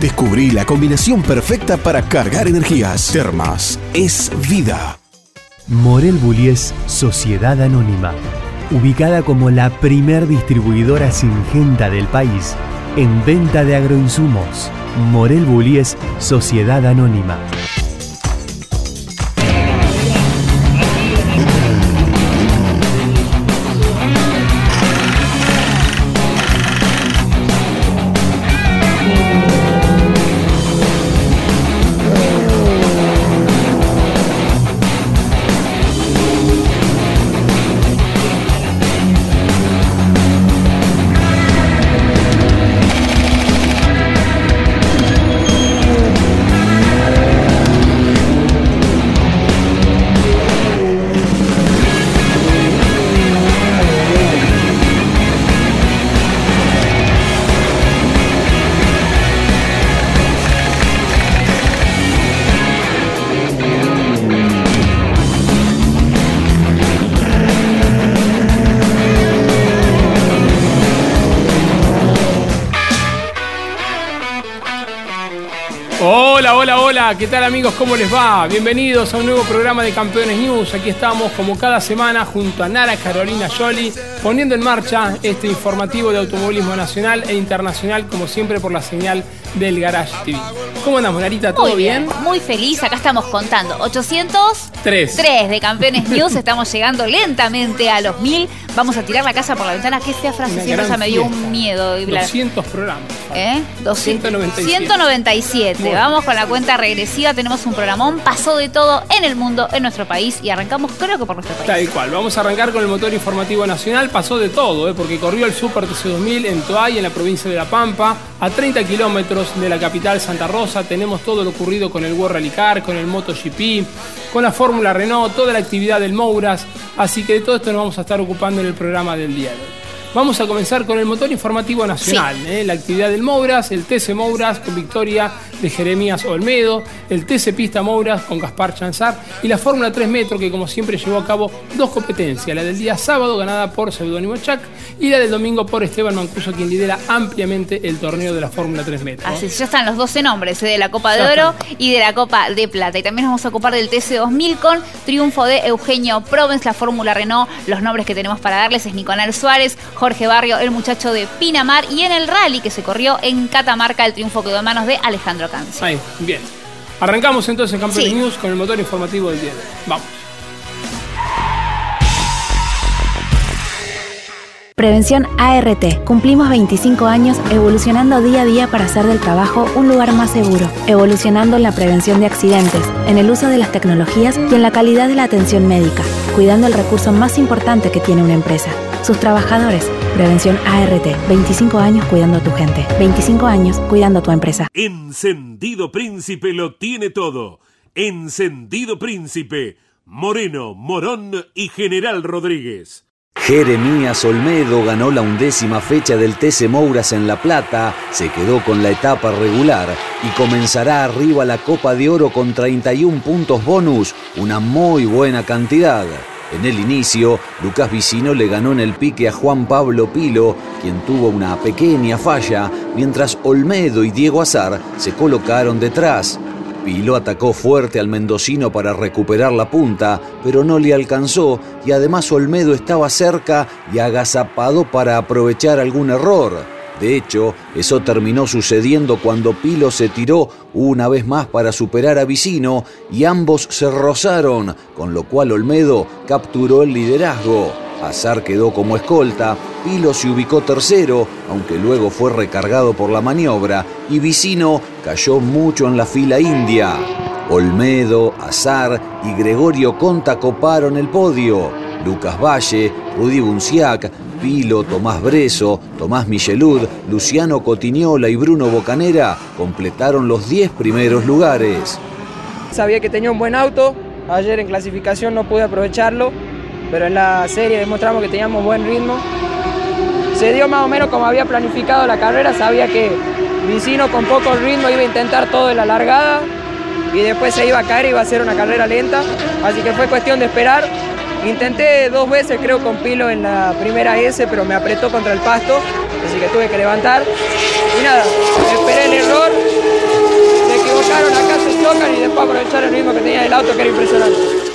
Descubrí la combinación perfecta para cargar energías. Termas es vida. Morel Bullies Sociedad Anónima. Ubicada como la primer distribuidora singenta del país en venta de agroinsumos. Morel Bullies Sociedad Anónima. ¿Qué tal amigos? ¿Cómo les va? Bienvenidos a un nuevo programa de Campeones News. Aquí estamos como cada semana junto a Nara Carolina Joli poniendo en marcha este informativo de automovilismo nacional e internacional como siempre por la señal del Garage TV. ¿Cómo andamos, Narita? ¿Todo muy bien? Muy feliz, acá estamos contando. 803 de Campeones News, estamos llegando lentamente a los 1000. Vamos a tirar la casa por la ventana. Qué fea frase, siempre me dio un miedo. 200 programas. ¿Eh? 297. 197. Vamos con la cuenta regresiva, tenemos un programón, pasó de todo en el mundo, en nuestro país y arrancamos creo que por nuestro país. Tal cual, vamos a arrancar con el motor informativo nacional, pasó de todo, ¿eh? porque corrió el Super TC2000 en Toay, en la provincia de La Pampa, a 30 kilómetros de la capital Santa Rosa, tenemos todo lo ocurrido con el World Rally Car, con el MotoGP, con la Fórmula Renault, toda la actividad del Mouras, así que de todo esto nos vamos a estar ocupando en el programa del día de hoy. Vamos a comenzar con el motor informativo nacional, ¿eh? la actividad del Mouras, el TC Mouras con victoria de Jeremías Olmedo, el TC Pista Mouras con Gaspar Chanzar y la Fórmula 3 Metro que como siempre llevó a cabo dos competencias, la del día sábado ganada por Seudónimo Chac y la del domingo por Esteban Mancuso quien lidera ampliamente el torneo de la Fórmula 3 Metro. Así ya están los 12 nombres ¿eh? de la Copa de Oro y de la Copa de Plata y también nos vamos a ocupar del TC 2000 con triunfo de Eugenio Provence, la Fórmula Renault, los nombres que tenemos para darles es Nicolás Suárez, Jorge Barrio, el muchacho de Pinamar, y en el rally que se corrió en Catamarca, el triunfo quedó en manos de Alejandro Ahí, bien. Arrancamos entonces Campeones News con el motor informativo del día. Vamos. Prevención ART. Cumplimos 25 años evolucionando día a día para hacer del trabajo un lugar más seguro, evolucionando en la prevención de accidentes, en el uso de las tecnologías y en la calidad de la atención médica, cuidando el recurso más importante que tiene una empresa, sus trabajadores. Prevención ART. 25 años cuidando a tu gente. 25 años cuidando a tu empresa. Encendido Príncipe lo tiene todo. Encendido Príncipe. Moreno, Morón y General Rodríguez. Jeremías Olmedo ganó la undécima fecha del TC Mouras en La Plata, se quedó con la etapa regular y comenzará arriba la Copa de Oro con 31 puntos bonus, una muy buena cantidad. En el inicio, Lucas Vicino le ganó en el pique a Juan Pablo Pilo, quien tuvo una pequeña falla, mientras Olmedo y Diego Azar se colocaron detrás. Pilo atacó fuerte al mendocino para recuperar la punta, pero no le alcanzó y además Olmedo estaba cerca y agazapado para aprovechar algún error. De hecho, eso terminó sucediendo cuando Pilo se tiró una vez más para superar a Vicino y ambos se rozaron, con lo cual Olmedo capturó el liderazgo. Azar quedó como escolta, Pilo se ubicó tercero, aunque luego fue recargado por la maniobra, y Vicino cayó mucho en la fila india. Olmedo, Azar y Gregorio Conta coparon el podio. Lucas Valle, Rudy Bunciac, Pilo, Tomás Breso, Tomás Michelud, Luciano Cotiñola y Bruno Bocanera completaron los 10 primeros lugares. Sabía que tenía un buen auto, ayer en clasificación no pude aprovecharlo, pero en la serie demostramos que teníamos buen ritmo. Se dio más o menos como había planificado la carrera, sabía que Vicino con poco ritmo iba a intentar todo en la largada y después se iba a caer y iba a ser una carrera lenta, así que fue cuestión de esperar Intenté dos veces, creo, con Pilo en la primera S, pero me apretó contra el pasto, así que tuve que levantar. Y nada, esperé el error, se equivocaron, acá se chocan y después aprovechar el ritmo que tenía el auto, que era impresionante.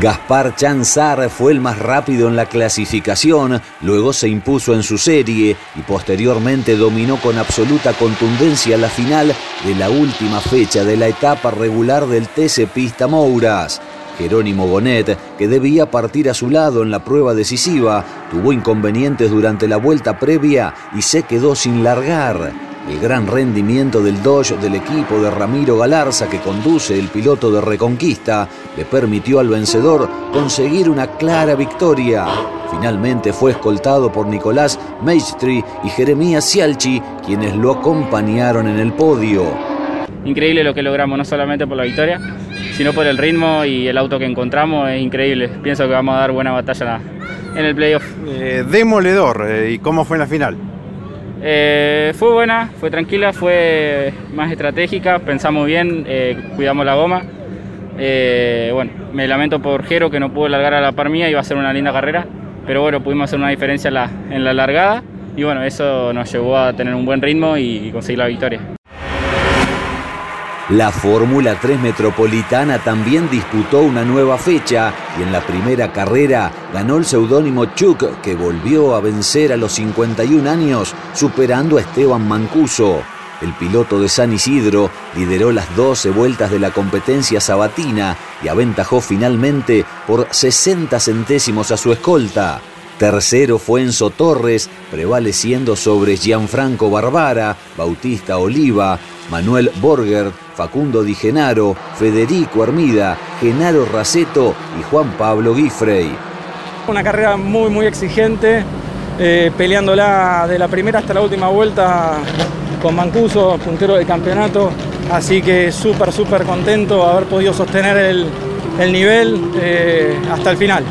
Gaspar Chanzar fue el más rápido en la clasificación, luego se impuso en su serie y posteriormente dominó con absoluta contundencia la final de la última fecha de la etapa regular del TC Pista Mouras. Jerónimo Bonet, que debía partir a su lado en la prueba decisiva, tuvo inconvenientes durante la vuelta previa y se quedó sin largar. El gran rendimiento del Dodge del equipo de Ramiro Galarza que conduce el piloto de Reconquista le permitió al vencedor conseguir una clara victoria. Finalmente fue escoltado por Nicolás Maestri y Jeremías Cialchi, quienes lo acompañaron en el podio. Increíble lo que logramos, no solamente por la victoria, sino por el ritmo y el auto que encontramos es increíble. Pienso que vamos a dar buena batalla en el playoff. Eh, demoledor, eh, ¿y cómo fue en la final? Eh, fue buena, fue tranquila, fue más estratégica, pensamos bien, cuidamos la goma. bueno, me lamento por Jero que no pudo largar a la par mía, iba a ser una linda carrera, pero bueno, pudimos hacer una diferencia en la, en la largada y bueno, eso nos llevó a tener un buen ritmo y conseguir la victoria. La Fórmula 3 Metropolitana también disputó una nueva fecha y en la primera carrera ganó el seudónimo Chuck que volvió a vencer a los 51 años superando a Esteban Mancuso. El piloto de San Isidro lideró las 12 vueltas de la competencia sabatina y aventajó finalmente por 60 centésimos a su escolta. Tercero fue Enzo Torres, prevaleciendo sobre Gianfranco Barbara, Bautista Oliva, Manuel Borger, Facundo Di Genaro, Federico Armida, Genaro Raceto y Juan Pablo Guifrey. Una carrera muy muy exigente, eh, peleándola de la primera hasta la última vuelta con Mancuso, puntero del campeonato, así que súper súper contento de haber podido sostener el, nivel eh, hasta el final.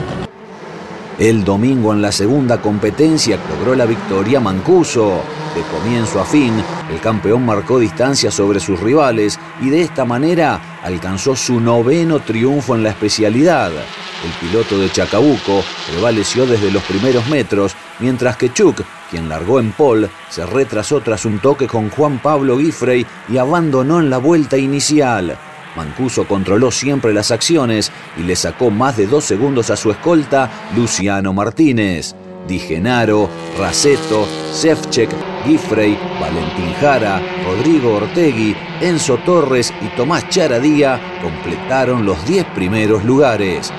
El domingo en la segunda competencia logró la victoria Mancuso. De comienzo a fin, el campeón marcó distancia sobre sus rivales y de esta manera alcanzó su noveno triunfo en la especialidad. El piloto de Chacabuco prevaleció desde los primeros metros, mientras que Chuck, quien largó en pole, se retrasó tras un toque con Juan Pablo Guifrey y abandonó en la vuelta inicial. Mancuso controló siempre las acciones y le sacó más de dos segundos a su escolta, Luciano Martínez. Di Genaro, Raceto, Sefchek, Gifrey, Valentín Jara, Rodrigo Ortegui, Enzo Torres y Tomás Charadía completaron los 10 primeros lugares.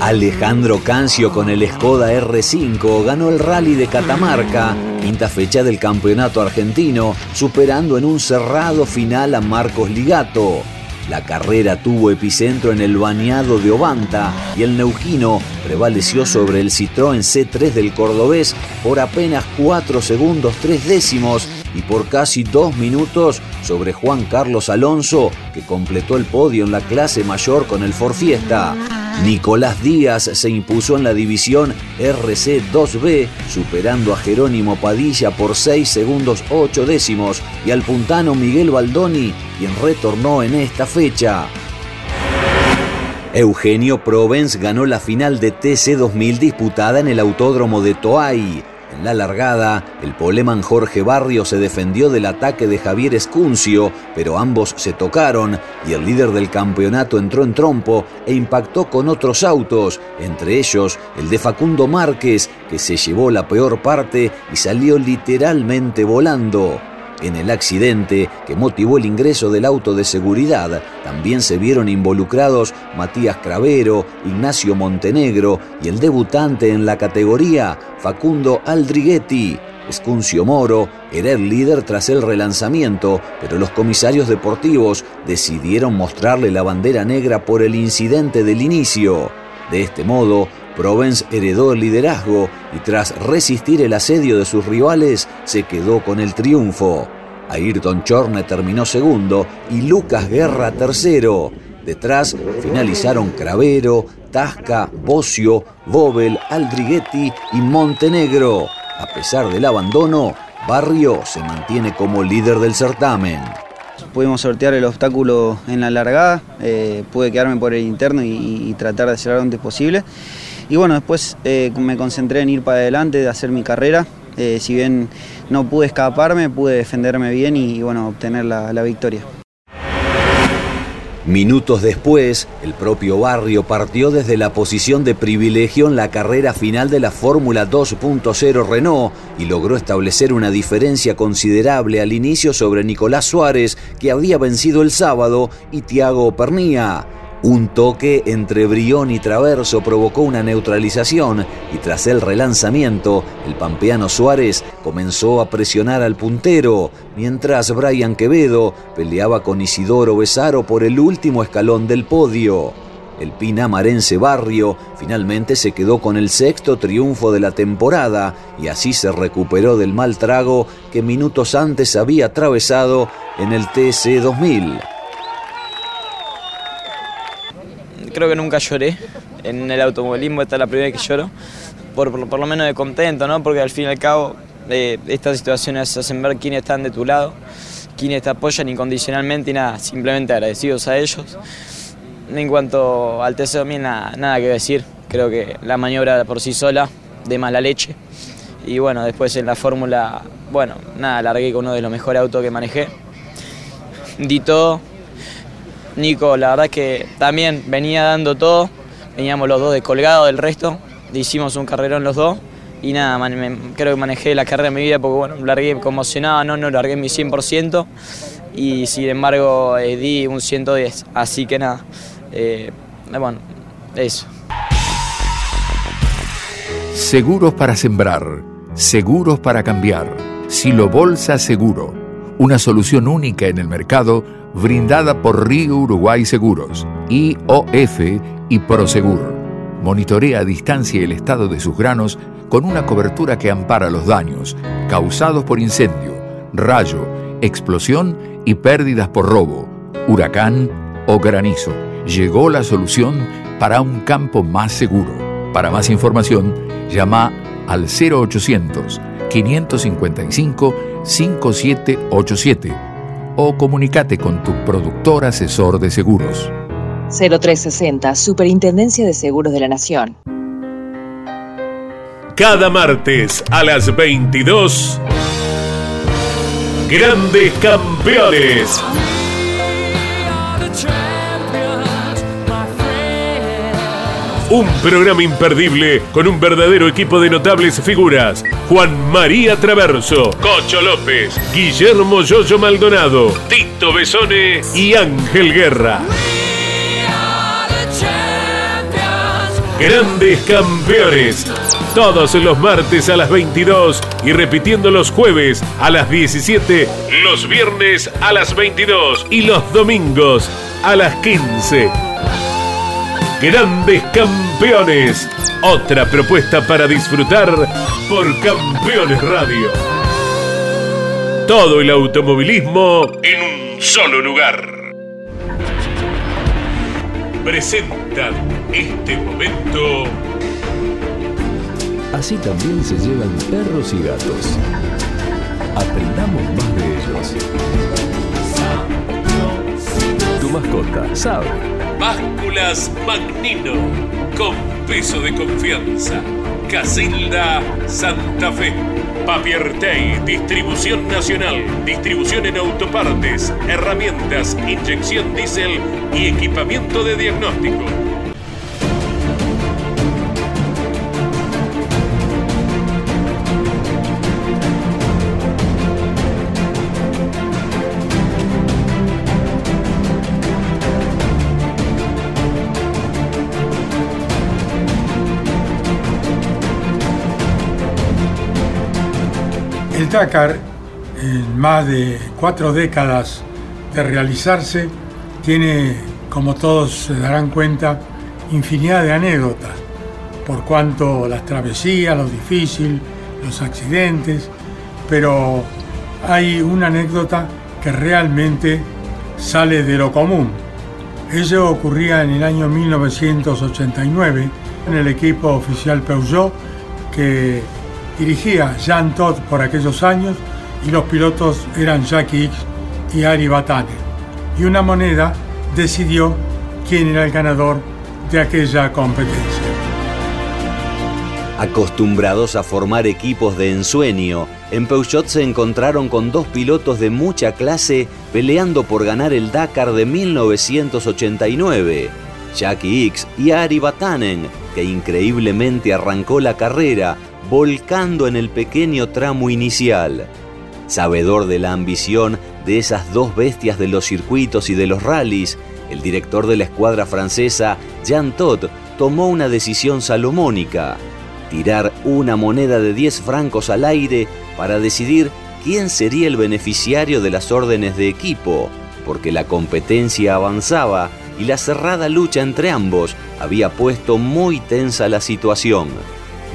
Alejandro Cancio con el Skoda R5 ganó el Rally de Catamarca, quinta fecha del campeonato argentino, superando en un cerrado final a Marcos Ligato. La carrera tuvo epicentro en el bañado de Obanta y el neuquino prevaleció sobre el Citroën C3 del cordobés por apenas 4 segundos 3 décimos y por casi 2 minutos sobre Juan Carlos Alonso, que completó el podio en la clase mayor con el Ford Fiesta. Nicolás Díaz se impuso en la división RC2B, superando a Jerónimo Padilla por 6 segundos 8 décimos y al puntano Miguel Baldoni, quien retornó en esta fecha. Eugenio Provence ganó la final de TC 2000 disputada en el Autódromo de Toay. En la largada, el poleman Jorge Barrio se defendió del ataque de Javier Escuncio, pero ambos se tocaron y el líder del campeonato entró en trompo e impactó con otros autos, entre ellos el de Facundo Márquez, que se llevó la peor parte y salió literalmente volando. En el accidente que motivó el ingreso del auto de seguridad, también se vieron involucrados Matías Cravero, Ignacio Montenegro y el debutante en la categoría, Facundo Aldriguetti. Escuncio Moro era el líder tras el relanzamiento, pero los comisarios deportivos decidieron mostrarle la bandera negra por el incidente del inicio. De este modo, Provence heredó el liderazgo y tras resistir el asedio de sus rivales, se quedó con el triunfo. Ayrton Chorne terminó segundo y Lucas Guerra tercero. Detrás finalizaron Cravero, Tasca, Bocio, Bobel, Aldriguetti y Montenegro. A pesar del abandono, Barrio se mantiene como líder del certamen. Pudimos sortear el obstáculo en la largada, eh, pude quedarme por el interno y, tratar de cerrar lo antes posible. Y bueno, después eh, me concentré en ir para adelante, de hacer mi carrera. Eh, si bien no pude escaparme, pude defenderme bien y, bueno, obtener la, la victoria. Minutos después, el propio Barrio partió desde la posición de privilegio en la carrera final de la Fórmula 2.0 Renault y logró establecer una diferencia considerable al inicio sobre Nicolás Suárez, que había vencido el sábado, y Tiago Pernía. Un toque entre Brión y Traverso provocó una neutralización y tras el relanzamiento, el pampeano Suárez comenzó a presionar al puntero, mientras Brian Quevedo peleaba con Isidoro Besaro por el último escalón del podio. El pinamarense Barrio finalmente se quedó con el sexto triunfo de la temporada y así se recuperó del mal trago que minutos antes había atravesado en el TC 2000. Creo que nunca lloré. En el automovilismo esta es la primera vez que lloro, por, por, lo menos de contento, ¿no? porque al fin y al cabo eh, estas situaciones hacen ver quiénes están de tu lado, quiénes te apoyan incondicionalmente y nada, simplemente agradecidos a ellos. En cuanto al TC nada, nada que decir, creo que la maniobra por sí sola, de mala leche. Y bueno, después en la fórmula, bueno, nada, largué con uno de los mejores autos que manejé. Di todo, Nico, la verdad que también venía dando todo, veníamos los dos descolgados del resto, hicimos un carrerón los dos. Y nada, creo que manejé la carrera de mi vida porque bueno, largué conmocionado, no, no largué mi 100% y sin embargo eh, di un 110, así que nada, eh, bueno, eso. Seguros para sembrar, seguros para cambiar. Silo Bolsa Seguro, una solución única en el mercado brindada por Río Uruguay Seguros, IOF y Prosegur. Monitorea a distancia el estado de sus granos con una cobertura que ampara los daños causados por incendio, rayo, explosión y pérdidas por robo, huracán o granizo. Llegó la solución para un campo más seguro. Para más información, llama al 0800 555 5787 o comunícate con tu productor asesor de seguros. 0360, Superintendencia de Seguros de la Nación. Cada martes a las 22, Grandes Campeones. Un programa imperdible con un verdadero equipo de notables figuras. Juan María Traverso, Cocho López, Guillermo Yoyo Maldonado, Tito Besone y Ángel Guerra. Grandes campeones. Todos los martes a las 22 y repitiendo los jueves a las 17, los viernes a las 22 y los domingos a las 15. Grandes Campeones. Otra propuesta para disfrutar por Campeones Radio. Todo el automovilismo en un solo lugar. Presentan este momento. Así también se llevan perros y gatos. Aprendamos más de ellos. Tu mascota sabe. Básculas Magnino, con peso de confianza. Casilda Santa Fe. Papiertei, distribución nacional, distribución en autopartes, herramientas, inyección diésel y equipamiento de diagnóstico. El Dakar, en más de cuatro décadas de realizarse, tiene, como todos se darán cuenta, infinidad de anécdotas, por cuanto las travesías, lo difícil, los accidentes, pero hay una anécdota que realmente sale de lo común. Ello ocurría en el año 1989 en el equipo oficial Peugeot que dirigía Jean Todt por aquellos años y los pilotos eran Jackie X y Ari Batane. Y una moneda decidió quién era el ganador de aquella competencia. Acostumbrados a formar equipos de ensueño, en Peugeot se encontraron con dos pilotos de mucha clase peleando por ganar el Dakar de 1989, Jackie X y Ari Batanen, que increíblemente arrancó la carrera volcando en el pequeño tramo inicial. Sabedor de la ambición de esas dos bestias de los circuitos y de los rallies, el director de la escuadra francesa, Jean Todt, tomó una decisión salomónica, tirar una moneda de 10 francos al aire para decidir quién sería el beneficiario de las órdenes de equipo, porque la competencia avanzaba y la cerrada lucha entre ambos había puesto muy tensa la situación.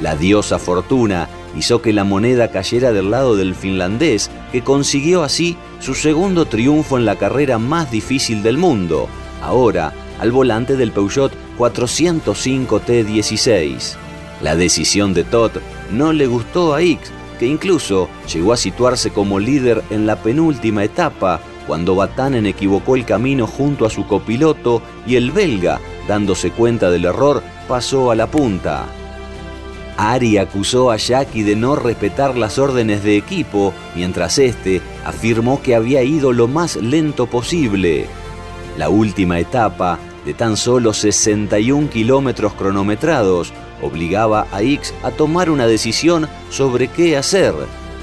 La diosa Fortuna hizo que la moneda cayera del lado del finlandés, que consiguió así su segundo triunfo en la carrera más difícil del mundo, ahora al volante del Peugeot 405 T16. La decisión de Todd no le gustó a X, que incluso llegó a situarse como líder en la penúltima etapa, cuando Batanen equivocó el camino junto a su copiloto y el belga, dándose cuenta del error, pasó a la punta. Ari acusó a Jackie de no respetar las órdenes de equipo, mientras este afirmó que había ido lo más lento posible. La última etapa, de tan solo 61 kilómetros cronometrados, obligaba a X a tomar una decisión sobre qué hacer,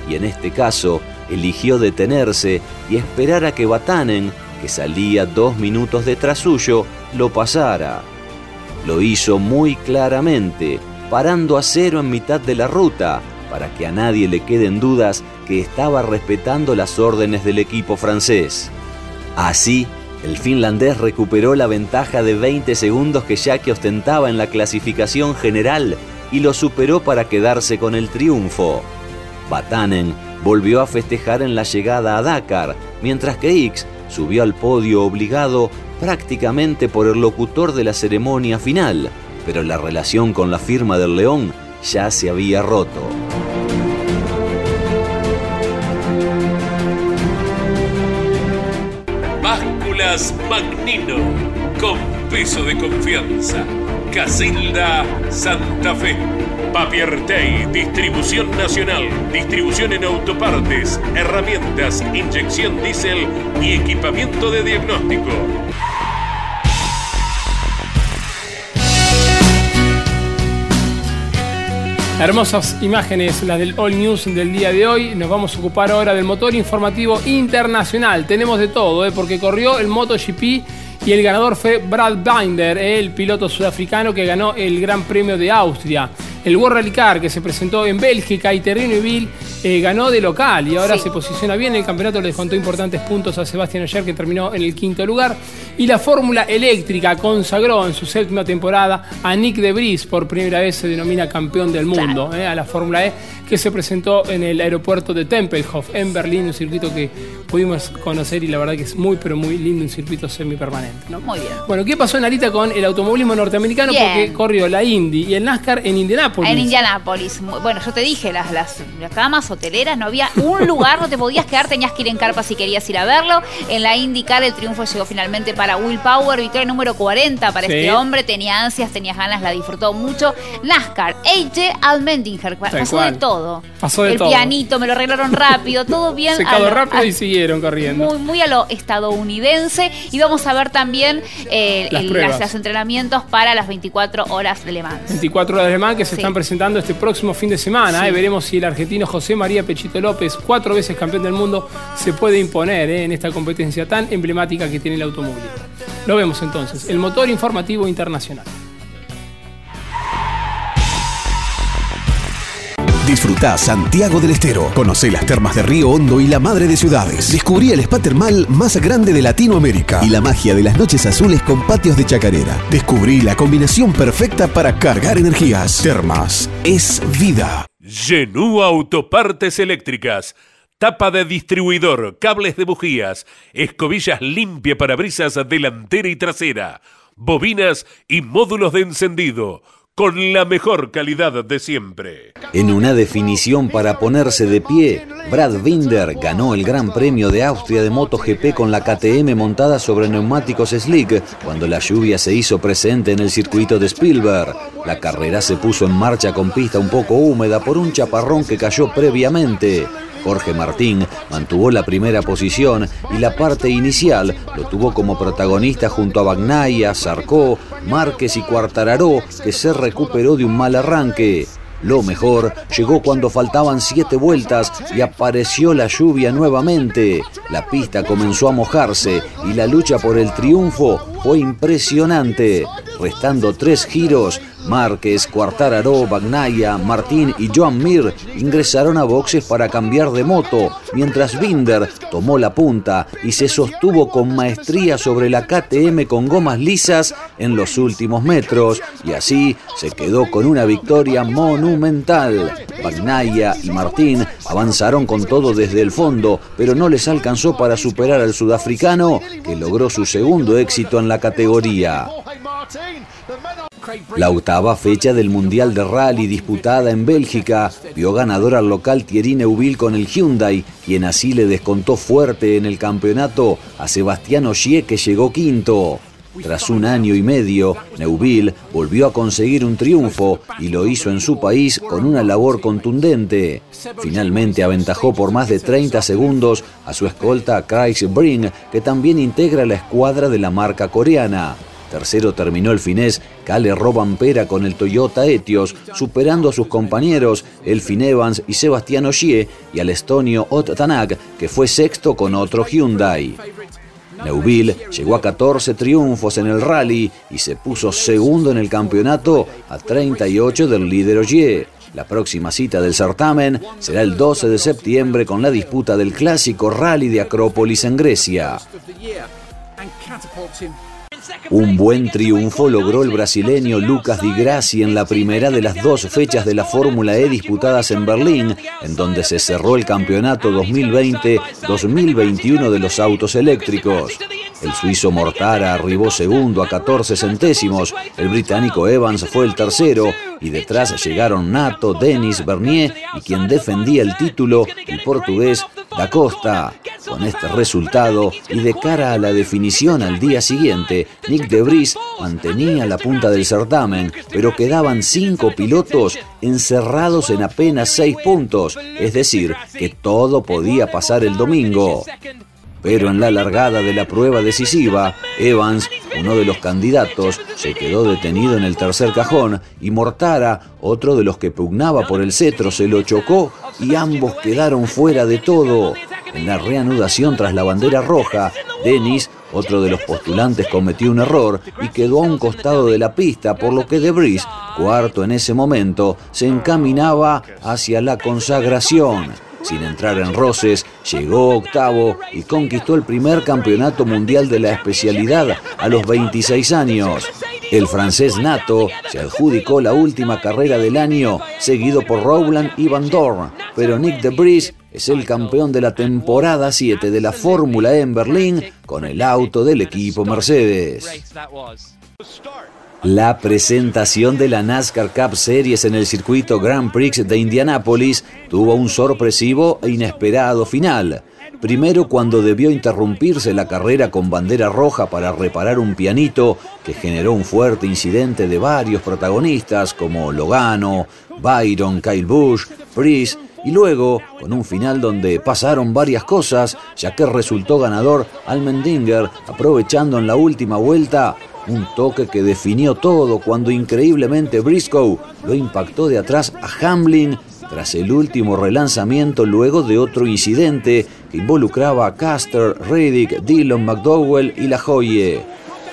y en este caso eligió detenerse y esperar a que Batanen, que salía dos minutos detrás suyo, lo pasara. Lo hizo muy claramente, parando a cero en mitad de la ruta, para que a nadie le queden dudas que estaba respetando las órdenes del equipo francés. Así, el finlandés recuperó la ventaja de 20 segundos que Jackie ostentaba en la clasificación general y lo superó para quedarse con el triunfo. Batanen volvió a festejar en la llegada a Dakar, mientras que X subió al podio obligado prácticamente por el locutor de la ceremonia final, pero la relación con la firma del León ya se había roto. Básculas Magnino, con peso de confianza. Casilda Santa Fe. Papiertei, distribución nacional, distribución en autopartes, herramientas, inyección diésel y equipamiento de diagnóstico. Hermosas imágenes, las del All News del día de hoy. Nos vamos a ocupar ahora del motor informativo internacional. Tenemos de todo, ¿eh? porque corrió el MotoGP y el ganador fue Brad Binder, el piloto sudafricano que ganó el Gran Premio de Austria. El World Rally Car que se presentó en Bélgica y Terreno y eh, ganó de local y ahora se posiciona bien. El campeonato le descontó importantes puntos a Sebastián Oyer que terminó en el quinto lugar. Y la Fórmula Eléctrica consagró en su séptima temporada a Nick de Vries, por primera vez se denomina campeón del mundo, eh, a la Fórmula E, que se presentó en el aeropuerto de Tempelhof, en Berlín, un circuito que pudimos conocer y la verdad que es muy, pero muy lindo un circuito semipermanente. ¿no? Muy bien. Bueno, ¿qué pasó en Arita con el automovilismo norteamericano? Bien. Porque corrió la Indy y el NASCAR en Indianápolis. En Indianápolis. Bueno, yo te dije, las, las, las camas hoteleras, no había un lugar, no te podías quedar, tenías que ir en carpa si querías ir a verlo. En la IndyCar el triunfo llegó finalmente para Will Power, victoria número 40 para Sí. este hombre. Tenía ansias, tenía ganas, la disfrutó mucho. NASCAR, AJ Almendinger, pasó de todo. Pasó de el todo. pianito, me lo arreglaron rápido, todo bien. A lo- rápido a- y siguieron corriendo. muy, muy a lo estadounidense. Y vamos a ver también eh, Las el- las- los entrenamientos para las 24 horas de Le Mans. 24 horas de Le Mans que se Sí. están presentando este próximo fin de semana. Sí. eh. Veremos si el argentino José María Pechito López, cuatro veces campeón del mundo, se puede imponer eh, en esta competencia tan emblemática que tiene el automóvil. Lo vemos entonces, el motor informativo internacional. Disfrutá Santiago del Estero. Conocé las termas de Río Hondo y la madre de ciudades. Descubrí el spa termal más grande de Latinoamérica y la magia de las noches azules con patios de chacarera. Descubrí la combinación perfecta para cargar energías. Termas es vida. Genú Autopartes Eléctricas. Tapa de distribuidor, cables de bujías, escobillas limpia para brisas delantera y trasera, bobinas y módulos de encendido, con la mejor calidad de siempre. En una definición para ponerse de pie, Brad Binder ganó el Gran Premio de Austria de MotoGP con la KTM montada sobre neumáticos slick cuando la lluvia se hizo presente en el circuito de Spielberg. La carrera se puso en marcha con pista un poco húmeda por un chaparrón que cayó previamente. Jorge Martín mantuvo la primera posición y la parte inicial lo tuvo como protagonista junto a Bagnaia, Sarcó, Márquez y Cuartararó, que se recuperó de un mal arranque. Lo mejor llegó cuando faltaban siete vueltas y apareció la lluvia nuevamente. La pista comenzó a mojarse y la lucha por el triunfo fue impresionante. Restando tres giros, Márquez, Cuartararo, Bagnaia, Martín y Joan Mir ingresaron a boxes para cambiar de moto, mientras Binder tomó la punta y se sostuvo con maestría sobre la KTM con gomas lisas en los últimos metros y así se quedó con una victoria monumental. Bagnaia y Martín avanzaron con todo desde el fondo, pero no les alcanzó para superar al sudafricano que logró su segundo éxito en la categoría. La octava fecha del Mundial de Rally disputada en Bélgica vio ganador al local Thierry Neuville con el Hyundai, quien así le descontó fuerte en el campeonato a Sebastián Ogier que llegó quinto. Tras un año y medio, Neuville volvió a conseguir un triunfo y lo hizo en su país con una labor contundente. Finalmente aventajó por más de 30 segundos a su escolta Chris Bring, que también integra la escuadra de la marca coreana. Tercero terminó el finés Kale Robampera con el Toyota Etios, superando a sus compañeros Elfin Evans y Sebastián Ogier y al estonio Ott Tanak, que fue sexto con otro Hyundai. Neuville llegó a 14 triunfos en el rally y se puso segundo en el campeonato a 38 del líder Ogier. La próxima cita del certamen será el 12 de septiembre con la disputa del clásico rally de Acrópolis en Grecia. Un buen triunfo logró el brasileño Lucas Di Grassi en la primera de las dos fechas de la Fórmula E disputadas en Berlín, en donde se cerró el campeonato 2020-2021 de los autos eléctricos. El suizo Mortara arribó segundo a 14 centésimos, el británico Evans fue el tercero y detrás llegaron Nato, Denis, Bernier y quien defendía el título, el portugués Da Costa. Con este resultado y de cara a la definición al día siguiente, Nick de Vries mantenía la punta del certamen, pero quedaban cinco pilotos encerrados en apenas seis puntos, es decir, que todo podía pasar el domingo. Pero en la largada de la prueba decisiva, Evans, uno de los candidatos, se quedó detenido en el tercer cajón y Mortara, otro de los que pugnaba por el cetro, se lo chocó y ambos quedaron fuera de todo. En la reanudación tras la bandera roja, Dennis, otro de los postulantes, cometió un error y quedó a un costado de la pista, por lo que De Vries, cuarto en ese momento, se encaminaba hacia la consagración. Sin entrar en roces, llegó octavo y conquistó el primer campeonato mundial de la especialidad a los 26 años. El francés Nato se adjudicó la última carrera del año, seguido por Rowland y Van Dorn, pero Nick de Vries es el campeón de la temporada 7 de la Fórmula E en Berlín con el auto del equipo Mercedes. La presentación de la NASCAR Cup Series en el circuito Grand Prix de Indianápolis tuvo un sorpresivo e inesperado final. Primero cuando debió interrumpirse la carrera con bandera roja para reparar un pianito que generó un fuerte incidente de varios protagonistas como Logano, Byron, Kyle Busch, Priest y luego con un final donde pasaron varias cosas, ya que resultó ganador Almendinger aprovechando en la última vuelta un toque que definió todo cuando increíblemente Briscoe lo impactó de atrás a Hamlin tras el último relanzamiento luego de otro incidente que involucraba a Caster, Reddick, Dillon, McDowell y La Joye.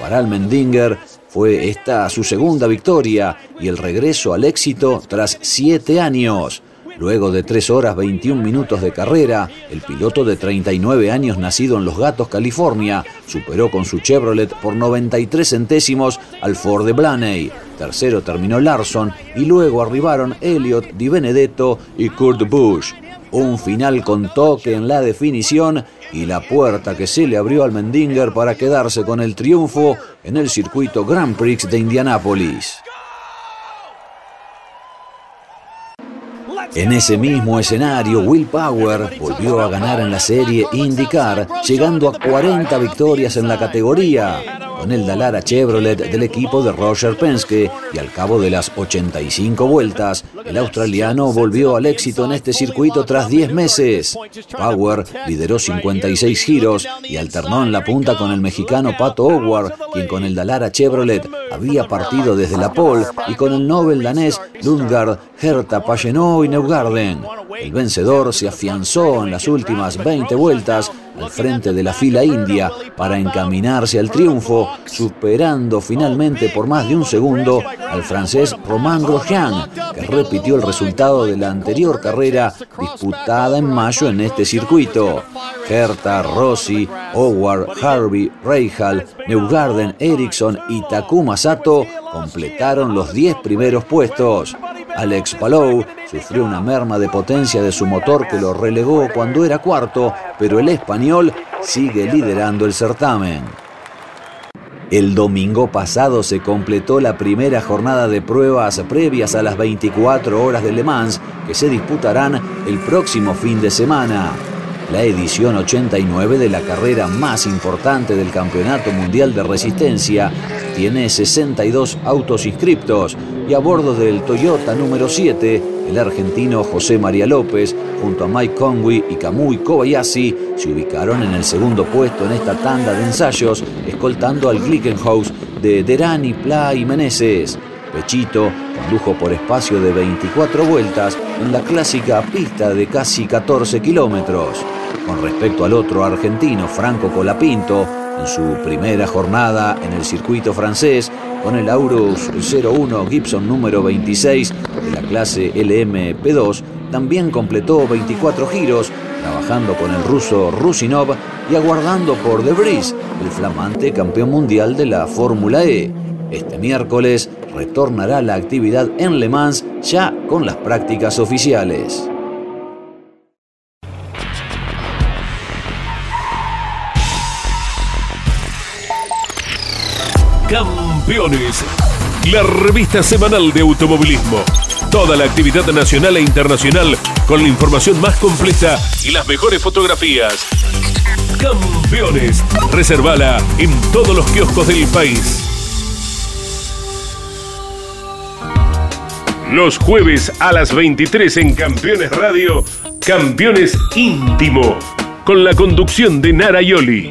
Para Almendinger fue esta su segunda victoria y el regreso al éxito tras siete años. Luego de 3 horas 21 minutos de carrera, el piloto de 39 años nacido en Los Gatos, California, superó con su Chevrolet por 93 centésimos al Ford de Blaney. Tercero terminó Larson y luego arribaron Elliott, Di Benedetto y Kurt Busch. Un final con toque en la definición y la puerta que se le abrió al Mendinger para quedarse con el triunfo en el circuito Grand Prix de Indianápolis. En ese mismo escenario, Will Power volvió a ganar en la serie IndyCar, llegando a 40 victorias en la categoría con el Dallara Chevrolet del equipo de Roger Penske y al cabo de las 85 vueltas, el australiano volvió al éxito en este circuito tras 10 meses. Power lideró 56 giros y alternó en la punta con el mexicano Pato Howard, quien con el Dallara Chevrolet había partido desde la pole y con el Nobel danés Lundgaard, Herta, Pagenot y Neugarden. El vencedor se afianzó en las últimas 20 vueltas al frente de la fila india para encaminarse al triunfo, superando finalmente por más de un segundo al francés Romain Grosjean, que repitió el resultado de la anterior carrera disputada en mayo en este circuito. Herta, Rossi, Howard, Harvey, Reihal, Neugarden, Ericsson y Takuma Sato completaron los 10 primeros puestos. Alex Palou sufrió una merma de potencia de su motor que lo relegó cuando era cuarto, pero el español sigue liderando el certamen. El domingo pasado se completó la primera jornada de pruebas previas a las 24 horas de Le Mans que se disputarán el próximo fin de semana la edición 89 de la carrera más importante del Campeonato Mundial de Resistencia. Tiene 62 autos inscriptos y a bordo del Toyota número 7, el argentino José María López, junto a Mike Conway y Kamui Kobayashi, se ubicaron en el segundo puesto en esta tanda de ensayos, escoltando al Glickenhaus de Derani, Pla y Meneses. Pechito condujo por espacio de 24 vueltas en la clásica pista de casi 14 kilómetros. Con respecto al otro argentino, Franco Colapinto, en su primera jornada en el circuito francés, con el Aurus 01 Gibson número 26 de la clase LMP2, también completó 24 giros, trabajando con el ruso Rusinov y aguardando por Debris, el flamante campeón mundial de la Fórmula E. Este miércoles retornará la actividad en Le Mans ya con las prácticas oficiales. Campeones, la revista semanal de automovilismo. Toda la actividad nacional e internacional con la información más completa y las mejores fotografías. Campeones, reservala en todos los kioscos del país. Los jueves a las 23 en Campeones Radio, Campeones Íntimo, con la conducción de Nara Yoli.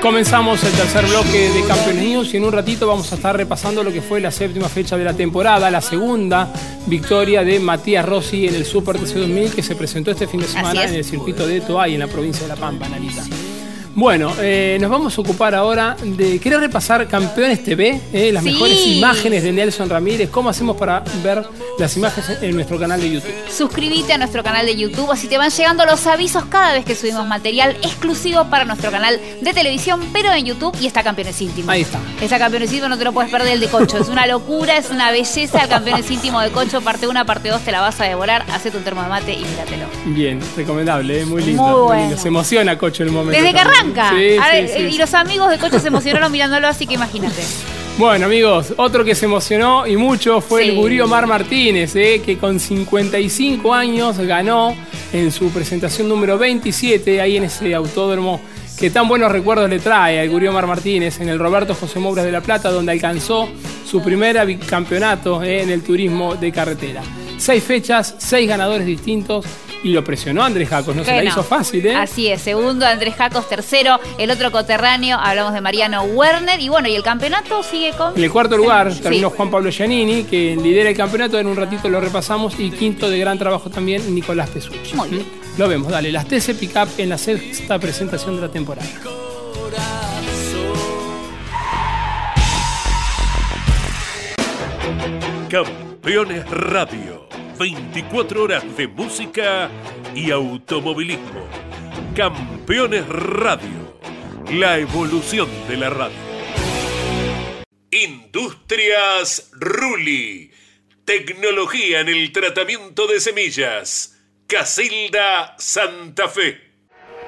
Comenzamos el tercer bloque de Campeones y en un ratito vamos a estar repasando lo que fue la séptima fecha de la temporada, la segunda victoria de Matías Rossi en el Super TC 2000 que se presentó este fin de semana en el circuito de Toay en la provincia de La Pampa, Narita. Bueno, eh, nos vamos a ocupar ahora de. ¿Querés repasar Campeones TV? Eh, las Sí. mejores imágenes de Nelson Ramírez. ¿Cómo hacemos para ver las imágenes en nuestro canal de YouTube? Suscríbete a nuestro canal de YouTube, así te van llegando los avisos cada vez que subimos material exclusivo para nuestro canal de televisión, pero en YouTube y está Campeones Íntimos. Ahí está. Está Campeones Íntimos, no te lo puedes perder el de Cocho. Es una locura, es una belleza el Campeones Íntimos de Cocho, parte 1, parte 2, te la vas a devorar, hacete un termo de mate y míratelo. Bien, recomendable, eh, muy lindo. Muy bueno. lindo. Se emociona Cocho en el momento. Desde. Arranca. Sí, sí, eh. Y los amigos de Cocho se emocionaron mirándolo, así que imagínate. Bueno, amigos, otro que se emocionó y mucho fue el Sí. gurí Omar Martínez, eh, que con 55 años ganó en su presentación número 27, ahí en ese autódromo que tan buenos recuerdos le trae al gurí Omar Martínez, en el Roberto José Mouras de La Plata, donde alcanzó su primer bicampeonato eh, en el turismo de carretera. Seis fechas, seis ganadores distintos y lo presionó Andrés Jacos, no se la no. hizo fácil, ¿eh? Así es, segundo Andrés Jacos, tercero el otro coterráneo, hablamos de Mariano Werner y bueno, y el campeonato sigue con... En el cuarto lugar Sí. terminó Juan Pablo Giannini, que lidera el campeonato, en un ratito lo repasamos, y quinto de gran trabajo también Nicolás Pesucci. Muy bien. ¿Mm? Lo vemos, dale, las TC Pickup en la sexta presentación de la temporada. Campeones Radio. 24 horas de música y automovilismo. Campeones Radio. La evolución de la radio. Industrias Ruli. Tecnología en el tratamiento de semillas. Casilda Santa Fe.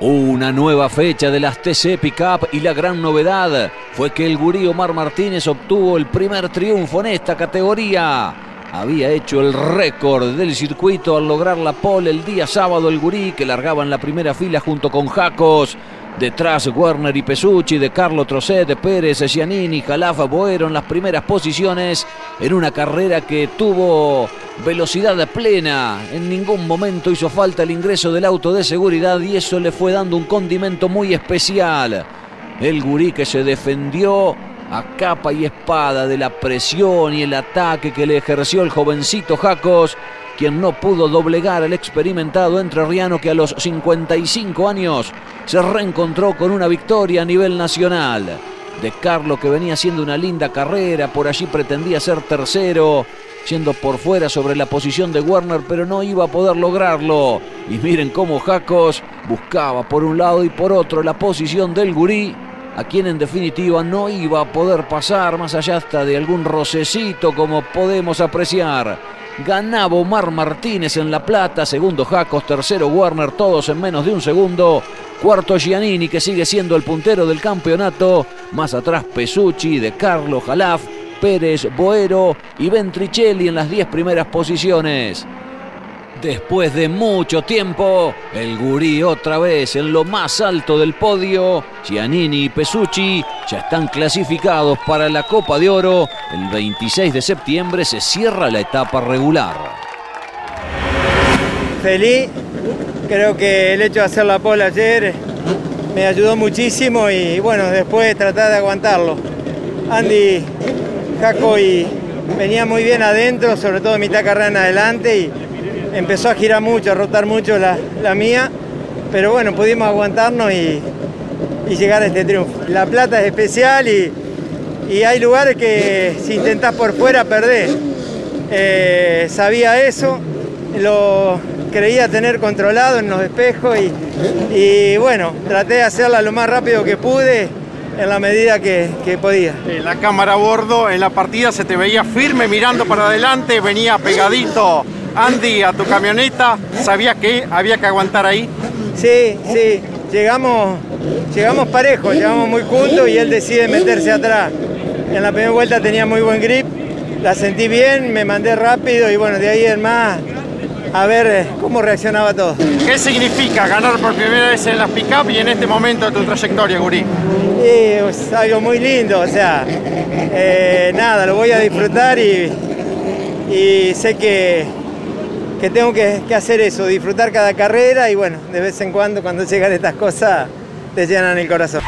Una nueva fecha de las TC Pickup y la gran novedad fue que el gurí Omar Martínez obtuvo el primer triunfo en esta categoría. Había hecho el récord del circuito al lograr la pole el día sábado el gurí que largaba en la primera fila junto con Jacos. Detrás Werner y Pesucci, de Carlo Trocet, de Pérez, Giannini, Jalafa, Boero en las primeras posiciones en una carrera que tuvo velocidad plena. En ningún momento hizo falta el ingreso del auto de seguridad y eso le fue dando un condimento muy especial. El gurí que se defendió a capa y espada de la presión y el ataque que le ejerció el jovencito Jacos, quien no pudo doblegar al experimentado entrerriano que a los 55 años se reencontró con una victoria a nivel nacional. De Carlo que venía haciendo una linda carrera, por allí pretendía ser tercero, siendo por fuera sobre la posición de Werner, pero no iba a poder lograrlo. Y miren cómo Jacos buscaba por un lado y por otro la posición del gurí, a quien en definitiva no iba a poder pasar más allá hasta de algún rocecito como podemos apreciar. Ganaba Omar Martínez en La Plata, segundo Jacos, tercero Werner, todos en menos de un segundo. Cuarto Giannini, que sigue siendo el puntero del campeonato. Más atrás Pesucci, De Carlo, Jalaf, Pérez, Boero y Ventricelli en las 10 primeras posiciones. Después de mucho tiempo, el gurí otra vez en lo más alto del podio. Giannini y Pesucci ya están clasificados para la Copa de Oro. El 26 de septiembre se cierra la etapa regular. Feliz, creo que el hecho de hacer la pole ayer me ayudó muchísimo y bueno, después tratar de aguantarlo. Andy, Jaco y venía muy bien adentro, sobre todo mitad carrera en adelante y empezó a girar mucho, a rotar mucho la, la mía, pero bueno, pudimos aguantarnos y, y llegar a este triunfo. La plata es especial y, y hay lugares que si intentás por fuera perdés. Eh, sabía eso, lo creía tener controlado en los espejos y, y bueno, traté de hacerla lo más rápido que pude en la medida que, que podía. La cámara a bordo, en la partida se te veía firme mirando para adelante, venía pegadito Andy a tu camioneta, ¿sabías que había que aguantar ahí? Sí, sí, llegamos, llegamos parejos, llegamos muy juntos y él decide meterse atrás. En la primera vuelta tenía muy buen grip, la sentí bien, me mandé rápido y bueno, de ahí en más a ver eh, cómo reaccionaba todo. ¿Qué significa ganar por primera vez en las pick-up y en este momento de tu trayectoria, Gurí? Y es algo muy lindo, o sea, eh, nada, lo voy a disfrutar y, y sé que, que tengo que, que hacer eso, disfrutar cada carrera y bueno, de vez en cuando cuando llegan estas cosas te llenan el corazón.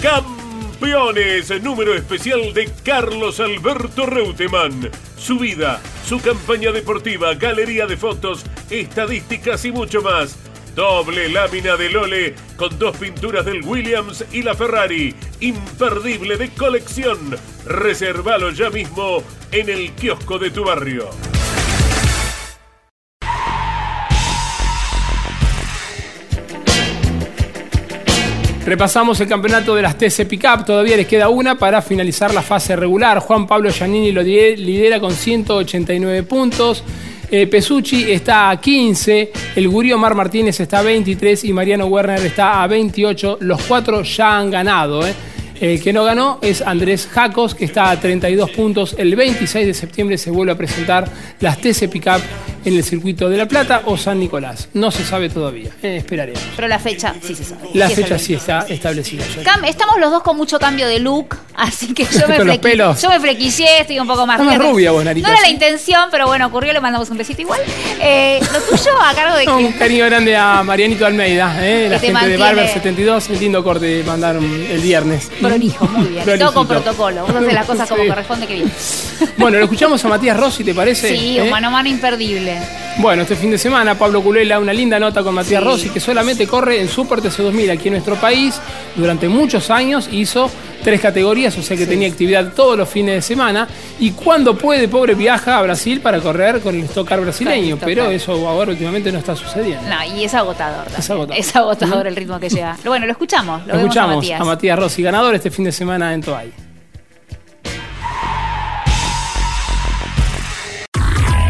Campeones, número especial de Carlos Alberto Reutemann. Su vida, su campaña deportiva, galería de fotos, estadísticas y mucho más. Doble lámina de Lole con dos pinturas del Williams y la Ferrari. Imperdible de colección. Reservalo ya mismo en el kiosco de tu barrio. Repasamos el campeonato de las TC Pickup, todavía les queda una para finalizar la fase regular. Juan Pablo Giannini lo lidera con 189 puntos. Eh, Pesucci está a 15, el Gurío Mar Martínez está a 23 y Mariano Werner está a 28. Los cuatro ya han ganado. Eh. El que no ganó es Andrés Jacos, que está a 32 puntos. El 26 de septiembre se vuelve a presentar las TC Pickup en el circuito de La Plata o San Nicolás. No se sabe todavía, eh, esperaremos. Pero la fecha sí se sabe. La fecha sí está establecida. Cam, estamos los dos con mucho cambio de look, así que yo me, pelos. yo me frequillé, estoy un poco más más rubia vos, Narita, No era la intención, pero bueno, ocurrió, le mandamos un besito igual. Eh, lo tuyo a cargo de Un cariño grande a Marianito Almeida, eh, la gente de mantiene- Barber 72. El lindo corte mandaron el viernes. Prolijo, muy bien. Todo con protocolo. Uno hace las cosas como corresponde, que bien. Bueno, lo escuchamos a Matías Rossi, ¿te parece? Sí, ¿Eh? un mano a mano imperdible. Bueno, este fin de semana Pablo Culela, una linda nota con Matías Sí. Rossi, que solamente corre en Super TC2000 aquí en nuestro país. Durante muchos años hizo tres categorías, o sea que tenía actividad todos los fines de semana. Y cuando puede, pobre, viaja a Brasil para correr con el Stock Car brasileño. Pero eso ahora últimamente no está sucediendo. No, y es agotador. también. Es agotador. Es agotador el ritmo que lleva. Pero bueno, lo escuchamos. Lo, Lo vemos a escuchamos Matías. a Matías Rossi, ganador este fin de semana en Toay.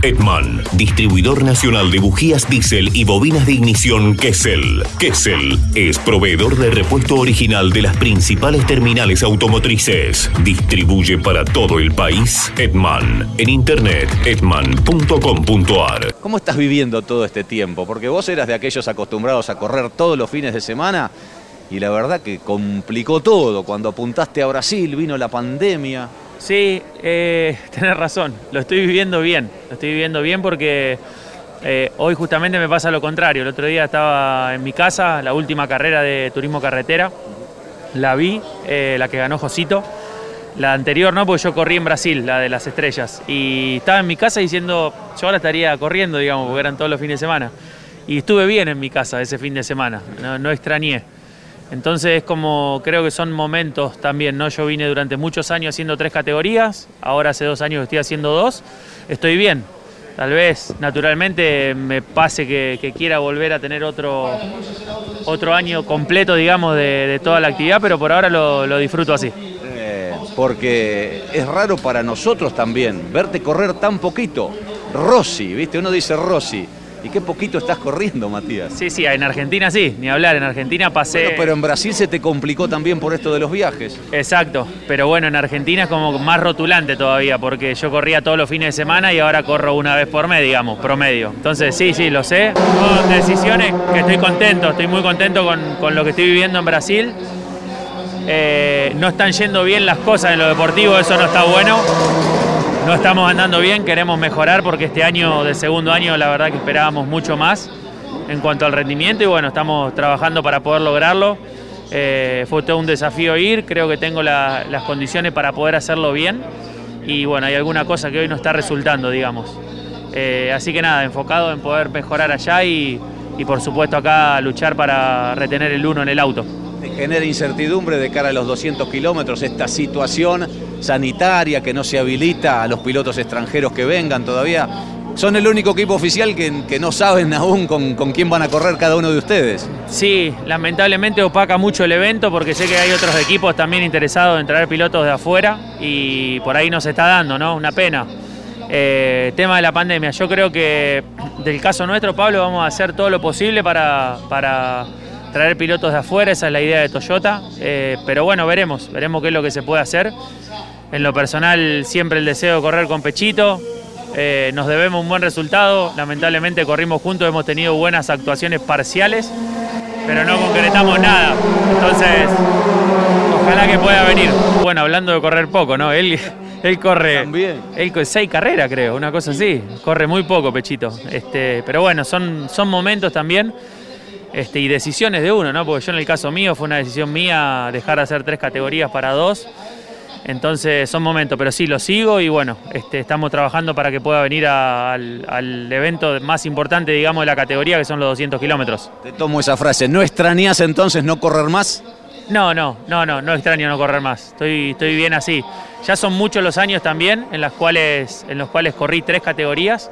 Edman, distribuidor nacional de bujías diésel y bobinas de ignición Kessel. Kessel es proveedor de repuesto original de las principales terminales automotrices. Distribuye para todo el país Edman. En internet, edman.com.ar. ¿Cómo estás viviendo todo este tiempo? Porque vos eras de aquellos acostumbrados a correr todos los fines de semana y la verdad que complicó todo. Cuando apuntaste a Brasil vino la pandemia. Sí, eh, tenés razón, lo estoy viviendo bien, lo estoy viviendo bien porque eh, hoy justamente me pasa lo contrario. El otro día estaba en mi casa, la última carrera de turismo carretera, la vi, eh, la que ganó Josito. La anterior no, porque yo corrí en Brasil, la de las estrellas. Y estaba en mi casa diciendo, yo ahora estaría corriendo, digamos, porque eran todos los fines de semana. Y estuve bien en mi casa ese fin de semana, no, no extrañé. Entonces, como creo que son momentos también, ¿no? Yo vine durante muchos años haciendo tres categorías, ahora hace dos años estoy haciendo dos, estoy bien. Tal vez, naturalmente, me pase que, quiera volver a tener otro, otro año completo, digamos, de, toda la actividad, pero por ahora lo, lo disfruto así. Eh, porque es raro para nosotros también verte correr tan poquito. Rossi, ¿viste? Uno dice Rossi. ¿Y qué poquito estás corriendo, Matías? Sí, sí, en Argentina sí, ni hablar, en Argentina pasé... Bueno, pero en Brasil se te complicó también por esto de los viajes. Exacto, pero bueno, en Argentina es como más rotulante todavía, porque yo corría todos los fines de semana y ahora corro una vez por mes, digamos, promedio. Entonces sí, sí, lo sé. Son decisiones que estoy contento, estoy muy contento con, con lo que estoy viviendo en Brasil. Eh, no están yendo bien las cosas en lo deportivo, eso no está bueno. No estamos andando bien, queremos mejorar porque este año, de segundo año, la verdad que esperábamos mucho más en cuanto al rendimiento y bueno, estamos trabajando para poder lograrlo. Eh, fue todo un desafío ir, creo que tengo la- las condiciones para poder hacerlo bien y bueno, hay alguna cosa que hoy no está resultando, digamos. Eh, así que nada, enfocado en poder mejorar allá y, y por supuesto acá luchar para retener el uno en el auto. Genera incertidumbre de cara a los 200 kilómetros esta situación sanitaria que no se habilita a los pilotos extranjeros que vengan todavía. Son el único equipo oficial que, no saben aún con, con quién van a correr cada uno de ustedes. Sí, lamentablemente opaca mucho el evento porque sé que hay otros equipos también interesados en traer pilotos de afuera y por ahí no se está dando, ¿no? Una pena. Eh, tema de la pandemia, yo creo que del caso nuestro, Pablo, vamos a hacer todo lo posible para, para traer pilotos de afuera, esa es la idea de Toyota, Eh, pero bueno, veremos, veremos qué es lo que se puede hacer. En lo personal, siempre el deseo de correr con Pechito, eh, nos debemos un buen resultado. Lamentablemente corrimos juntos, hemos tenido buenas actuaciones parciales, pero no concretamos nada. Entonces, ojalá que pueda venir. Bueno, hablando de correr poco, ¿no? Él, él corre. Él con seis carreras, creo, una cosa así. Corre muy poco, Pechito. Este, pero bueno, son, son momentos también. Este, y decisiones de uno, ¿no? Porque yo en el caso mío fue una decisión mía dejar de hacer tres categorías para dos. Entonces son momentos, pero sí, lo sigo y bueno, este, estamos trabajando para que pueda venir a- al, al evento más importante, digamos, de la categoría, que son los 200 kilómetros. Te tomo esa frase. ¿No extrañas entonces no correr más? No, no, no, no, no extraño no correr más. Estoy, estoy bien así. Ya son muchos los años también en, las cuales, en los cuales corrí tres categorías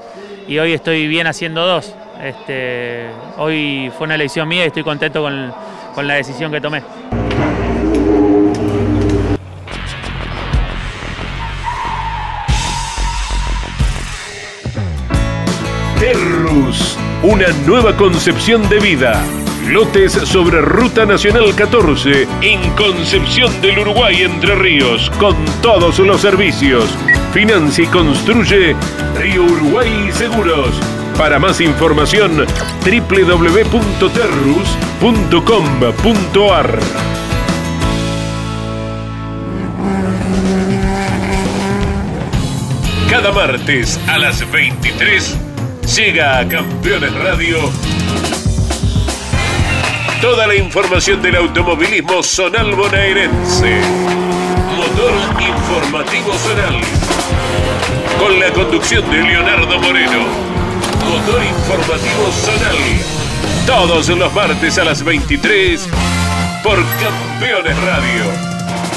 y hoy estoy bien haciendo dos. Este, hoy fue una elección mía y estoy contento con, con la decisión que tomé. Terrus, una nueva concepción de vida. Lotes sobre Ruta Nacional 14 en Concepción del Uruguay Entre Ríos, con todos los servicios. Financia y construye Río Uruguay Seguros. Para más información, www.terrus.com.ar. Cada martes a las 23 llega a Campeones Radio toda la información del automovilismo zonal bonaerense. Motor informativo zonal. Con la conducción de Leonardo Moreno. Motor informativo zonal. Todos los martes a las 23 por Campeones Radio.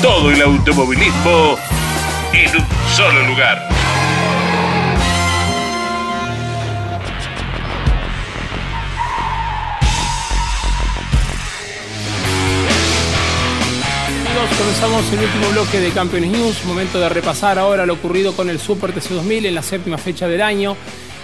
Todo el automovilismo en un solo lugar. Comenzamos el último bloque de Campeones News. Momento de repasar ahora lo ocurrido con el Super TC2000 en la séptima fecha del año.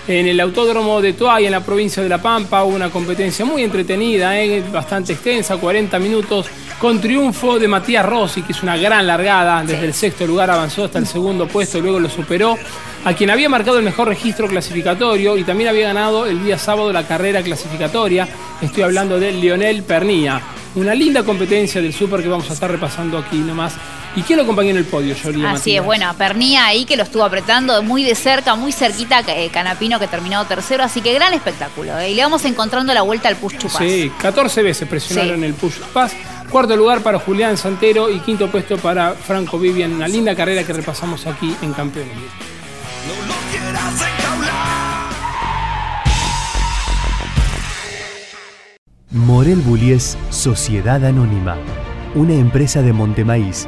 En el Autódromo de Toay, en la provincia de La Pampa, hubo una competencia muy entretenida, eh, bastante extensa, 40 minutos, con triunfo de Matías Rossi, que hizo una gran largada. Desde el sexto lugar avanzó hasta el segundo puesto, luego lo superó. A quien había marcado el mejor registro clasificatorio y también había ganado el día sábado la carrera clasificatoria. Estoy hablando de Lionel Pernía. Una linda competencia del Super que vamos a estar repasando aquí nomás. ¿Y quién lo acompañó en el podio, Yoli? Así es, bueno, Pernía ahí que lo estuvo apretando muy de cerca, muy cerquita, eh, Canapino que terminó tercero, así que gran espectáculo. eh, Y le vamos encontrando la vuelta al push chupas. Sí, 14 veces presionaron el push pass. Cuarto lugar para Julián Santero y quinto puesto para Franco Vivian. Una linda carrera que repasamos aquí en Campeones. Morel Bullies Sociedad Anónima, una empresa de Montemaíz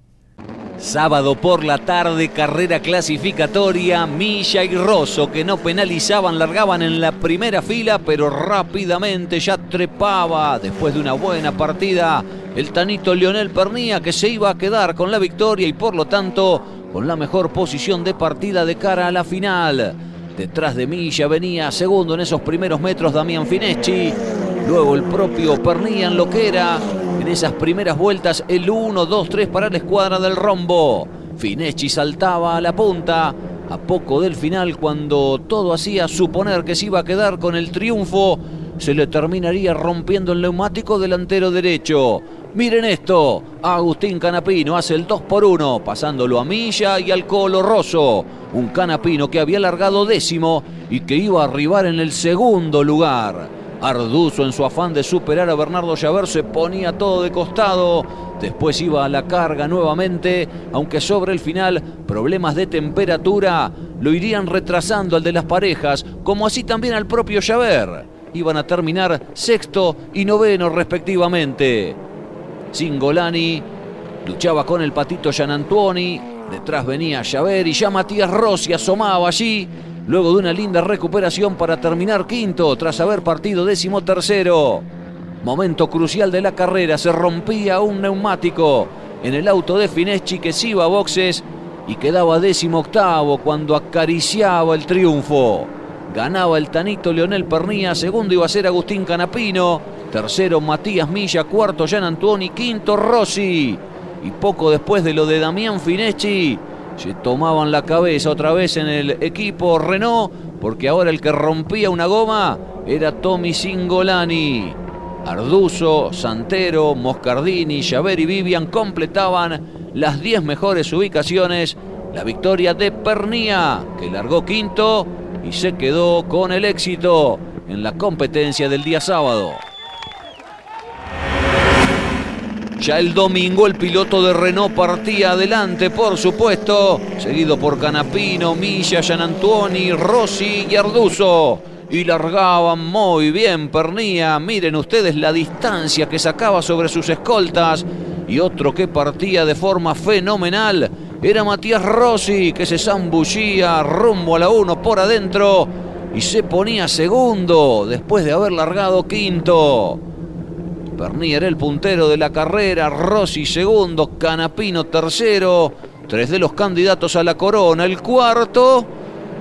Sábado por la tarde, carrera clasificatoria, Milla y Rosso, que no penalizaban, largaban en la primera fila, pero rápidamente ya trepaba, después de una buena partida, el tanito Lionel Pernía, que se iba a quedar con la victoria y por lo tanto con la mejor posición de partida de cara a la final. Detrás de Milla venía segundo en esos primeros metros Damián Fineschi, luego el propio Pernía en lo que era en esas primeras vueltas el 1, 2, 3 para la escuadra del rombo. Fineschi saltaba a la punta a poco del final cuando todo hacía suponer que se iba a quedar con el triunfo. Se le terminaría rompiendo el neumático delantero derecho. Miren esto, Agustín Canapino hace el 2 por 1, pasándolo a Milla y al Colo Rosso. Un Canapino que había largado décimo y que iba a arribar en el segundo lugar. Arduzo en su afán de superar a Bernardo Llaver se ponía todo de costado. Después iba a la carga nuevamente, aunque sobre el final problemas de temperatura lo irían retrasando al de las parejas, como así también al propio Llaver. Iban a terminar sexto y noveno respectivamente. Singolani luchaba con el patito Gianantuoni, detrás venía Llaver y ya Matías Rossi asomaba allí luego de una linda recuperación para terminar quinto tras haber partido décimo tercero. Momento crucial de la carrera, se rompía un neumático en el auto de Fineschi que se iba a boxes y quedaba décimo octavo cuando acariciaba el triunfo. Ganaba el tanito Leonel Pernía, segundo iba a ser Agustín Canapino, tercero Matías Milla, cuarto Gian Antuoni, quinto Rossi. Y poco después de lo de Damián Fineschi, se tomaban la cabeza otra vez en el equipo Renault porque ahora el que rompía una goma era Tommy Singolani. Arduzo, Santero, Moscardini, Javer y Vivian completaban las 10 mejores ubicaciones. La victoria de Pernía, que largó quinto y se quedó con el éxito en la competencia del día sábado. Ya el domingo el piloto de Renault partía adelante, por supuesto, seguido por Canapino, Milla, Gianantuoni, Rossi y Arduzo. Y largaban muy bien Pernía. Miren ustedes la distancia que sacaba sobre sus escoltas. Y otro que partía de forma fenomenal era Matías Rossi, que se zambullía rumbo a la 1 por adentro y se ponía segundo después de haber largado quinto. Pernía era el puntero de la carrera, Rossi segundo, Canapino tercero, tres de los candidatos a la corona. El cuarto,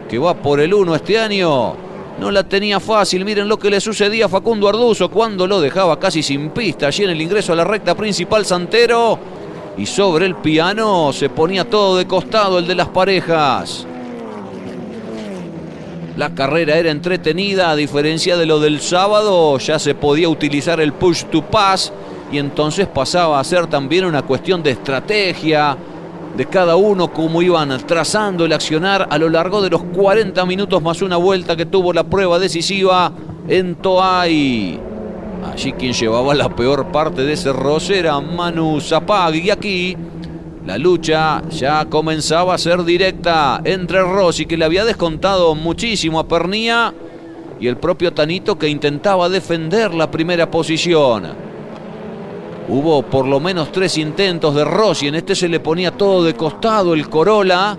que va por el uno este año, no la tenía fácil. Miren lo que le sucedía a Facundo Arduzo cuando lo dejaba casi sin pista allí en el ingreso a la recta principal Santero. Y sobre el piano se ponía todo de costado el de las parejas. La carrera era entretenida, a diferencia de lo del sábado, ya se podía utilizar el push to pass y entonces pasaba a ser también una cuestión de estrategia de cada uno, cómo iban trazando el accionar a lo largo de los 40 minutos más una vuelta que tuvo la prueba decisiva en Toay. Allí quien llevaba la peor parte de ese roce era Manu Zapag y aquí la lucha ya comenzaba a ser directa entre Rossi, que le había descontado muchísimo a Pernía, y el propio Tanito, que intentaba defender la primera posición. Hubo por lo menos tres intentos de Rossi. En este se le ponía todo de costado el Corolla.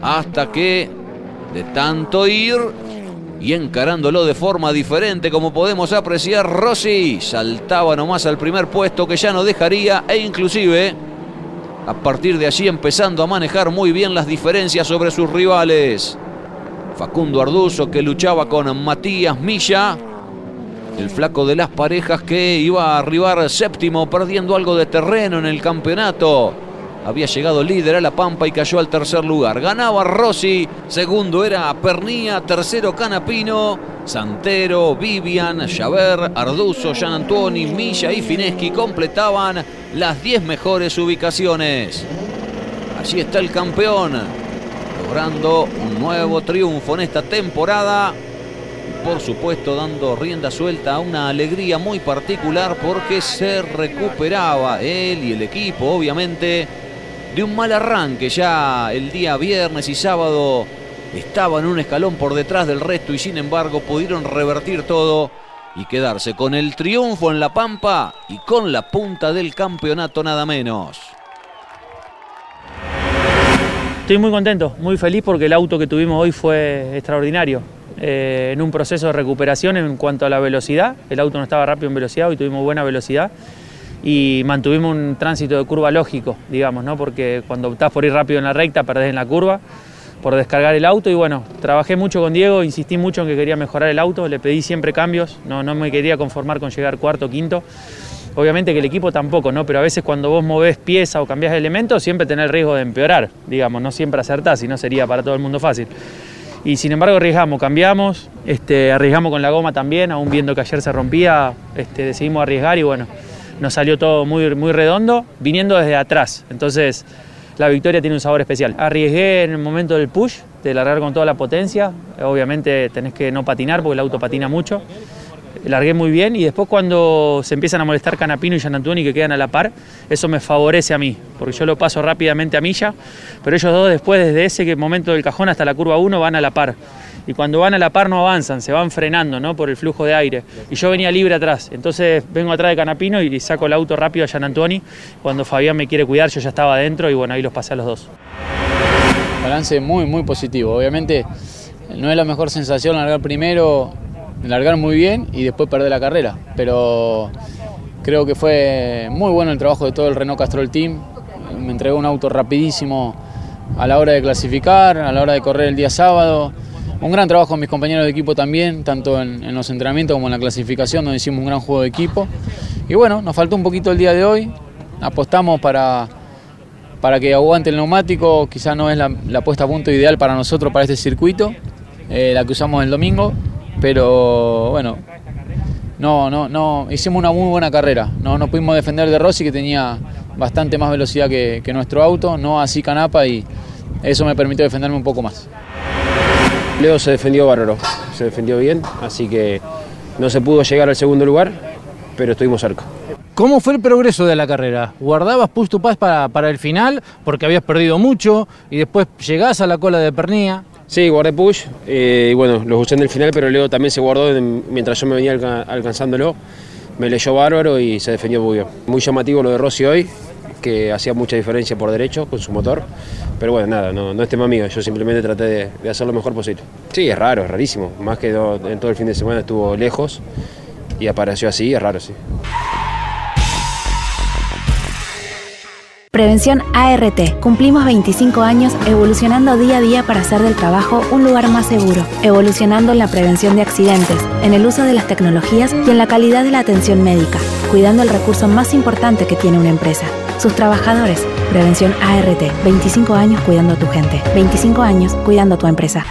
Hasta que, de tanto ir y encarándolo de forma diferente, como podemos apreciar, Rossi saltaba nomás al primer puesto que ya no dejaría e inclusive a partir de allí empezando a manejar muy bien las diferencias sobre sus rivales. Facundo Arduzo que luchaba con Matías Milla, el flaco de las parejas que iba a arribar séptimo perdiendo algo de terreno en el campeonato. Había llegado líder a La Pampa y cayó al tercer lugar. Ganaba Rossi, segundo era Pernía, tercero Canapino, Santero, Vivian, Javer, Arduzo, Gian Antoni, Milla y Fineschi completaban las 10 mejores ubicaciones. Allí está el campeón, logrando un nuevo triunfo en esta temporada. Por supuesto dando rienda suelta a una alegría muy particular porque se recuperaba él y el equipo, obviamente, de un mal arranque ya el día viernes y sábado estaban un escalón por detrás del resto y sin embargo pudieron revertir todo y quedarse con el triunfo en La Pampa y con la punta del campeonato nada menos. Estoy muy contento, muy feliz porque el auto que tuvimos hoy fue extraordinario. Eh, en un proceso de recuperación en cuanto a la velocidad, el auto no estaba rápido en velocidad, hoy tuvimos buena velocidad y mantuvimos un tránsito de curva lógico, digamos, ¿no? porque cuando optás por ir rápido en la recta perdés en la curva por descargar el auto y bueno, trabajé mucho con Diego, insistí mucho en que quería mejorar el auto, le pedí siempre cambios, no, no me quería conformar con llegar cuarto, quinto. Obviamente que el equipo tampoco, ¿no? Pero a veces cuando vos movés pieza o cambiás de elemento, siempre tenés el riesgo de empeorar, digamos, no siempre acertás, si no sería para todo el mundo fácil. Y sin embargo arriesgamos, cambiamos, este, arriesgamos con la goma también, aún viendo que ayer se rompía, este, decidimos arriesgar y bueno, nos salió todo muy, redondo, viniendo desde atrás. Entonces, la victoria tiene un sabor especial. Arriesgué en el momento del push, de largar con toda la potencia. Obviamente tenés que no patinar porque el auto patina mucho. Largué muy bien y después cuando se empiezan a molestar Canapino y Gianantuoni que quedan a la par, eso me favorece a mí, porque yo lo paso rápidamente a Milla, pero ellos dos después desde ese momento del cajón hasta la curva 1 van a la par y cuando van a la par no avanzan, se van frenando ¿no? por el flujo de aire. Y yo venía libre atrás, entonces vengo atrás de Canapino y saco el auto rápido a Gian Antoni. Cuando Fabián me quiere cuidar, yo ya estaba adentro y bueno, ahí los pasé a los dos. Balance muy, muy positivo. Obviamente no es la mejor sensación largar primero, largar muy bien y después perder la carrera, pero creo que fue muy bueno el trabajo de todo el Renault Castrol Team. Me entregó un auto rapidísimo a la hora de clasificar, a la hora de correr el día sábado un gran trabajo con mis compañeros de equipo también, tanto en, los entrenamientos como en la clasificación, donde hicimos un gran juego de equipo. Y bueno, nos faltó un poquito el día de hoy, apostamos para, para que aguante el neumático, quizás no es la, puesta a punto ideal para nosotros, para este circuito, eh, la que usamos el domingo, pero bueno, no, no, no, hicimos una muy buena carrera. No, no pudimos defender de Rossi que tenía bastante más velocidad que, que nuestro auto, no así Canapa y eso me permitió defenderme un poco más. Leo se defendió bárbaro, se defendió bien, así que no se pudo llegar al segundo lugar, pero estuvimos cerca. ¿Cómo fue el progreso de la carrera? ¿Guardabas push to pass para, para el final porque habías perdido mucho y después llegás a la cola de Pernía? Sí, guardé push eh, y bueno, los usé en el final, pero Leo también se guardó en- mientras yo me venía alca- alcanzándolo. Me leyó bárbaro y se defendió muy bien. Muy llamativo lo de Rossi hoy, que hacía mucha diferencia por derecho con su motor. Pero bueno, nada, no, no es tema mío, yo simplemente traté de, hacer lo mejor posible. Sí, es raro, es rarísimo. Más que do- en todo el fin de semana estuvo lejos y apareció así, es raro, sí. Prevención ART. Cumplimos 25 años evolucionando día a día para hacer del trabajo un lugar más seguro, evolucionando en la prevención de accidentes, en el uso de las tecnologías y en la calidad de la atención médica, cuidando el recurso más importante que tiene una empresa, sus trabajadores. Prevención ART. 25 años cuidando a tu gente, 25 años cuidando a tu empresa.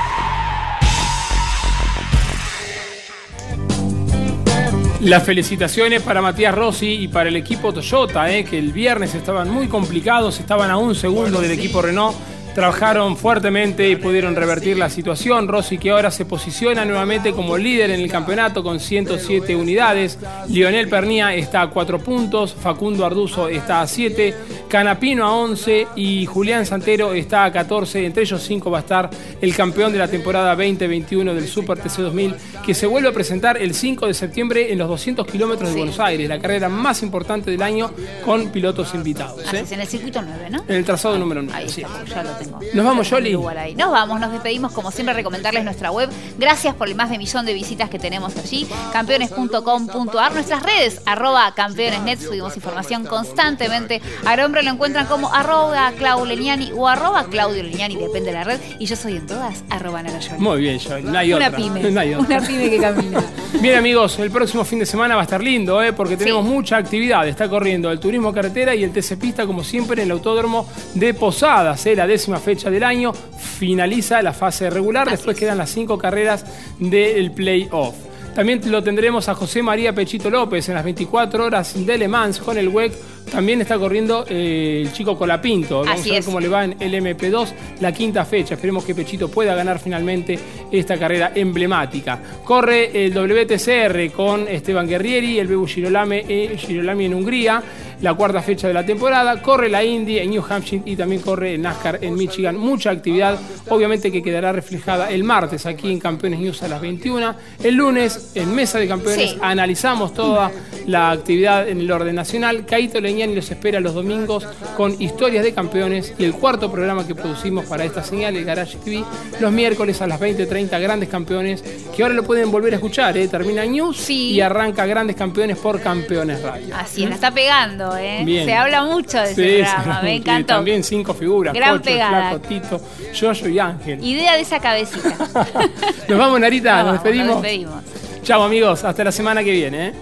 Las felicitaciones para Matías Rossi y para el equipo Toyota, eh, que el viernes estaban muy complicados, estaban a un segundo del equipo Renault. Trabajaron fuertemente y pudieron revertir la situación. Rossi que ahora se posiciona nuevamente como líder en el campeonato con 107 unidades. Lionel Pernía está a 4 puntos. Facundo Arduzo está a 7. Canapino a 11 y Julián Santero está a 14. Entre ellos 5 va a estar el campeón de la temporada 2021 del Super TC 2000 que se vuelve a presentar el 5 de septiembre en los 200 kilómetros de Buenos Aires, la carrera más importante del año con pilotos invitados. Así ¿eh? es, en el circuito 9, ¿no? En el trazado número 9. Ahí sí. ya lo tengo. Nos vamos, ahí. Nos vamos, nos despedimos como siempre recomendarles nuestra web. Gracias por el más de millón de visitas que tenemos allí. Campeones.com.ar, nuestras redes, arroba campeonesnet, subimos información constantemente. A hombre lo encuentran como arroba Clau Leniani o arroba Claudio Leniani, depende de la red. Y yo soy en todas, arroba Nara. Muy bien, Yoli. No hay Una otra. pyme, No hay otra. una pyme que camina. Bien amigos, el próximo fin de semana va a estar lindo, ¿eh? porque tenemos mucha actividad. Está corriendo el turismo carretera y el TC Pista, como siempre, en el Autódromo de Posadas. ¿eh? La décima fecha del año finaliza la fase regular, después quedan las cinco carreras del playoff. También lo tendremos a José María Pechito López en las 24 horas de Le Mans con el WEC. También está corriendo eh, el chico Colapinto. Vamos Así a ver es. cómo le va en el MP2, la quinta fecha. Esperemos que Pechito pueda ganar finalmente esta carrera emblemática. Corre el WTCR con Esteban Guerrieri, el Bebu Girolame, eh, Girolami en Hungría, la cuarta fecha de la temporada. Corre la Indy en New Hampshire y también corre el NASCAR en Michigan. Mucha actividad, obviamente que quedará reflejada el martes aquí en Campeones News a las 21. El lunes en Mesa de Campeones Sí. analizamos toda la actividad en el orden nacional. Caito Leñani los espera los domingos con historias de campeones y el cuarto programa que producimos para esta señal, el Garage TV, los miércoles a las 20.30, Grandes Campeones, que ahora lo pueden volver a escuchar. ¿eh? Termina News y arranca Grandes Campeones por Campeones Radio. Así, la está pegando, ¿eh? Bien. Se habla mucho de ese Sí, programa, sí, me y encantó. También cinco figuras, Gran Cocho, pegada. Flaco, Tito, Yoyo y Ángel. Idea de esa cabecita. Nos vamos, Narita, nos, Nos vamos, despedimos. nos despedimos. Chao, amigos, hasta la semana que viene. ¿eh?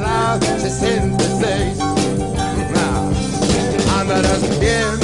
la 66. Andarás bien